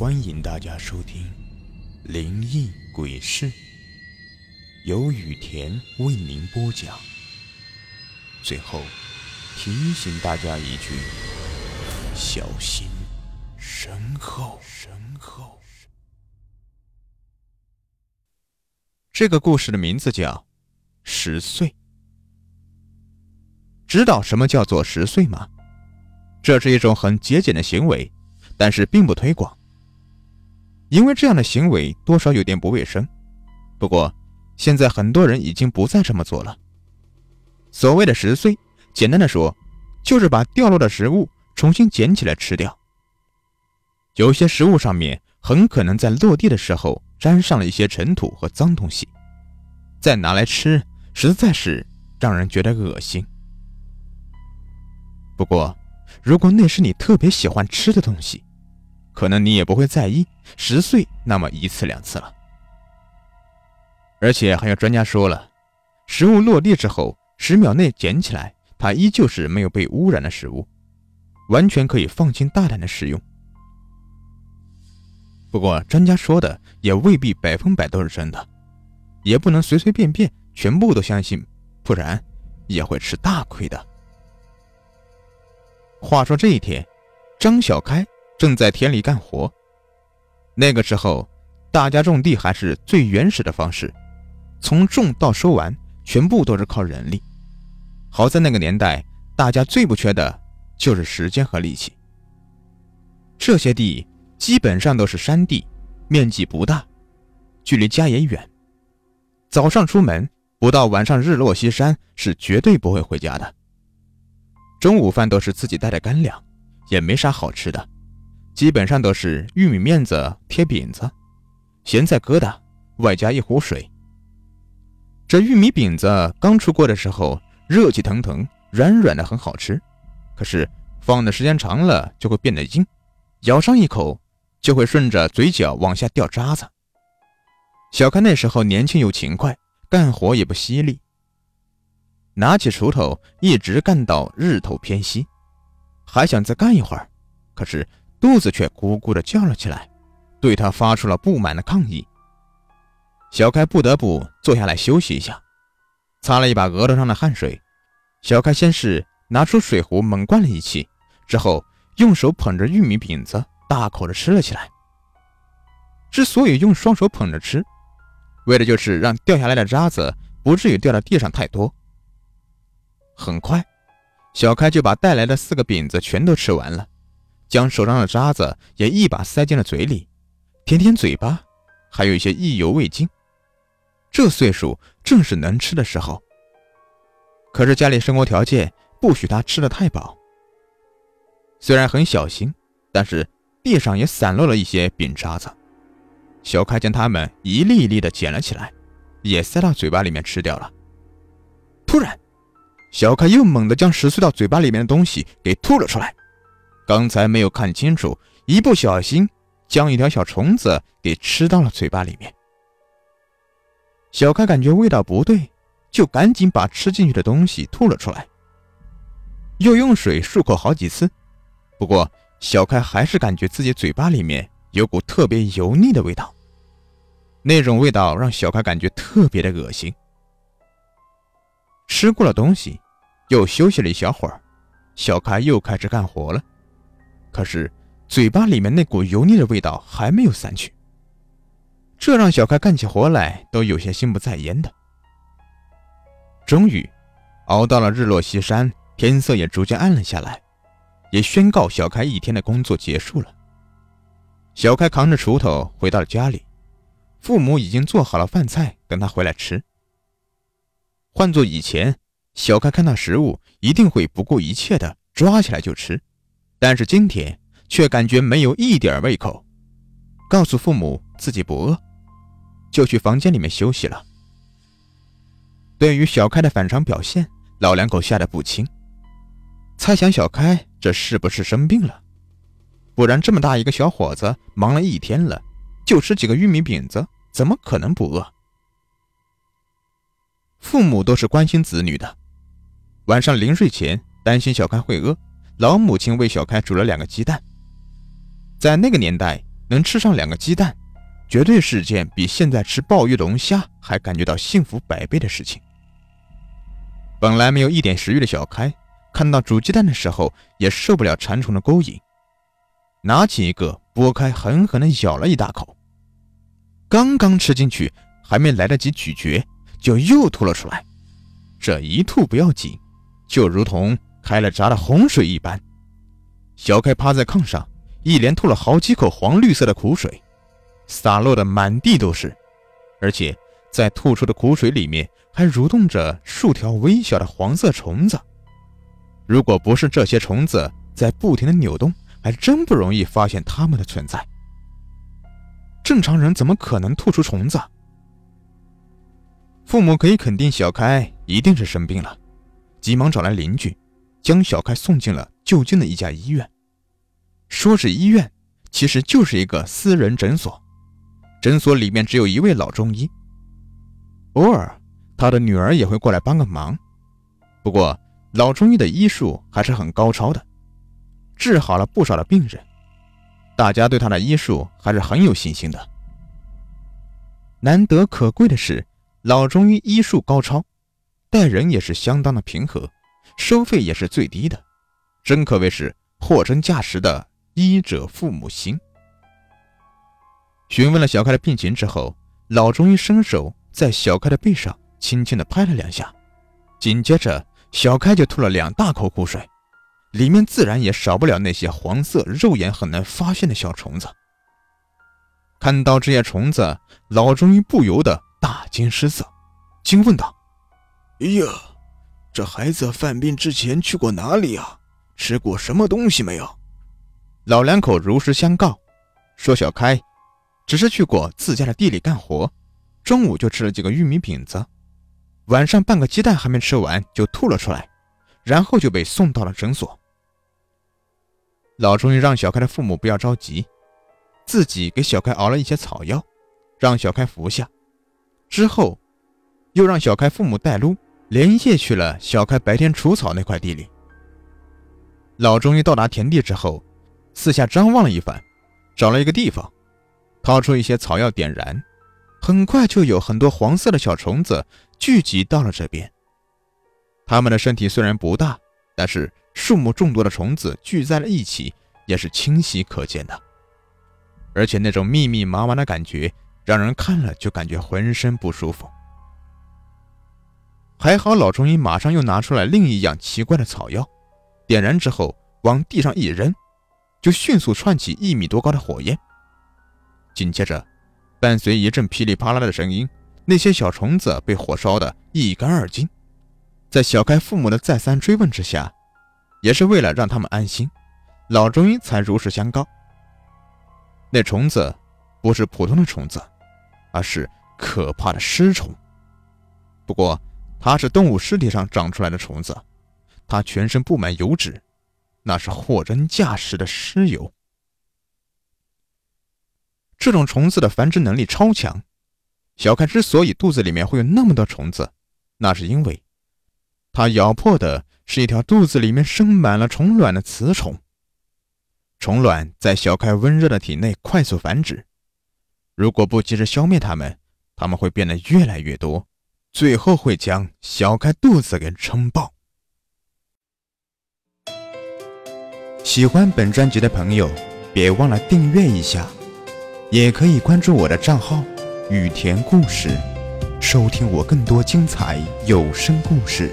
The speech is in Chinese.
欢迎大家收听《灵异鬼事》，由雨田为您播讲。最后提醒大家一句：小心身后。身后。这个故事的名字叫《十岁》。知道什么叫做十岁吗？这是一种很节俭的行为，但是并不推广。因为这样的行为多少有点不卫生，不过现在很多人已经不再这么做了。所谓的十岁，简单的说，就是把掉落的食物重新捡起来吃掉。有些食物上面很可能在落地的时候沾上了一些尘土和脏东西，再拿来吃，实在是让人觉得恶心。不过，如果那是你特别喜欢吃的东西，可能你也不会在意十岁那么一次两次了，而且还有专家说了，食物落地之后十秒内捡起来，它依旧是没有被污染的食物，完全可以放心大胆的食用。不过专家说的也未必百分百都是真的，也不能随随便便全部都相信，不然也会吃大亏的。话说这一天，张小开。正在田里干活。那个时候，大家种地还是最原始的方式，从种到收完，全部都是靠人力。好在那个年代，大家最不缺的就是时间和力气。这些地基本上都是山地，面积不大，距离家也远。早上出门，不到晚上日落西山，是绝对不会回家的。中午饭都是自己带的干粮，也没啥好吃的。基本上都是玉米面子贴饼子，咸菜疙瘩，外加一壶水。这玉米饼子刚出锅的时候，热气腾腾，软软的，很好吃。可是放的时间长了，就会变得硬，咬上一口就会顺着嘴角往下掉渣子。小开那时候年轻又勤快，干活也不犀利，拿起锄头一直干到日头偏西，还想再干一会儿，可是。肚子却咕咕的叫了起来，对他发出了不满的抗议。小开不得不坐下来休息一下，擦了一把额头上的汗水。小开先是拿出水壶猛灌了一气，之后用手捧着玉米饼子大口的吃了起来。之所以用双手捧着吃，为的就是让掉下来的渣子不至于掉到地上太多。很快，小开就把带来的四个饼子全都吃完了。将手上的渣子也一把塞进了嘴里，舔舔嘴巴，还有一些意犹未尽。这岁数正是能吃的时候。可是家里生活条件不许他吃的太饱。虽然很小心，但是地上也散落了一些饼渣子。小开将它们一粒一粒的捡了起来，也塞到嘴巴里面吃掉了。突然，小开又猛地将十岁到嘴巴里面的东西给吐了出来。刚才没有看清楚，一不小心将一条小虫子给吃到了嘴巴里面。小开感觉味道不对，就赶紧把吃进去的东西吐了出来，又用水漱口好几次。不过小开还是感觉自己嘴巴里面有股特别油腻的味道，那种味道让小开感觉特别的恶心。吃过了东西，又休息了一小会儿，小开又开始干活了。可是，嘴巴里面那股油腻的味道还没有散去，这让小开干起活来都有些心不在焉的。终于，熬到了日落西山，天色也逐渐暗了下来，也宣告小开一天的工作结束了。小开扛着锄头回到了家里，父母已经做好了饭菜等他回来吃。换做以前，小开看到食物一定会不顾一切的抓起来就吃。但是今天却感觉没有一点胃口，告诉父母自己不饿，就去房间里面休息了。对于小开的反常表现，老两口吓得不轻，猜想小开这是不是生病了？不然这么大一个小伙子，忙了一天了，就吃几个玉米饼子，怎么可能不饿？父母都是关心子女的，晚上临睡前担心小开会饿。老母亲为小开煮了两个鸡蛋。在那个年代，能吃上两个鸡蛋，绝对是件比现在吃鲍鱼龙虾还感觉到幸福百倍的事情。本来没有一点食欲的小开，看到煮鸡蛋的时候也受不了馋虫的勾引，拿起一个剥开，狠狠地咬了一大口。刚刚吃进去，还没来得及咀嚼，就又吐了出来。这一吐不要紧，就如同开了闸的洪水一般。小开趴在炕上，一连吐了好几口黄绿色的苦水，洒落的满地都是，而且在吐出的苦水里面还蠕动着数条微小的黄色虫子。如果不是这些虫子在不停的扭动，还真不容易发现它们的存在。正常人怎么可能吐出虫子？父母可以肯定小开一定是生病了，急忙找来邻居，将小开送进了就近的一家医院。说是医院，其实就是一个私人诊所。诊所里面只有一位老中医，偶尔他的女儿也会过来帮个忙。不过老中医的医术还是很高超的，治好了不少的病人。大家对他的医术还是很有信心的。难得可贵的是，老中医医术高超，待人也是相当的平和，收费也是最低的，真可谓是货真价实的医者父母心。询问了小开的病情之后，老中医伸手在小开的背上轻轻的拍了两下，紧接着小开就吐了两大口苦水。里面自然也少不了那些黄色、肉眼很难发现的小虫子。看到这些虫子，老中医不由得大惊失色，惊问道：“哎呀，这孩子犯病之前去过哪里啊？吃过什么东西没有？”老两口如实相告，说小开只是去过自家的地里干活，中午就吃了几个玉米饼子，晚上半个鸡蛋还没吃完就吐了出来，然后就被送到了诊所。老中医让小开的父母不要着急，自己给小开熬了一些草药，让小开服下。之后，又让小开父母带路，连夜去了小开白天除草那块地里。老中医到达田地之后，四下张望了一番，找了一个地方，掏出一些草药点燃，很快就有很多黄色的小虫子聚集到了这边。它们的身体虽然不大，但是。数目众多的虫子聚在了一起，也是清晰可见的。而且那种密密麻麻的感觉，让人看了就感觉浑身不舒服。还好老中医马上又拿出来另一样奇怪的草药，点燃之后往地上一扔，就迅速窜起一米多高的火焰。紧接着，伴随一阵噼里啪啦的声音，那些小虫子被火烧得一干二净。在小开父母的再三追问之下，也是为了让他们安心，老中医才如实相告。那虫子不是普通的虫子，而是可怕的尸虫。不过，它是动物尸体上长出来的虫子，它全身布满油脂，那是货真价实的尸油。这种虫子的繁殖能力超强。小开之所以肚子里面会有那么多虫子，那是因为它咬破的。是一条肚子里面生满了虫卵的雌虫，虫卵在小开温热的体内快速繁殖，如果不及时消灭它们，它们会变得越来越多，最后会将小开肚子给撑爆。喜欢本专辑的朋友，别忘了订阅一下，也可以关注我的账号“雨田故事”，收听我更多精彩有声故事。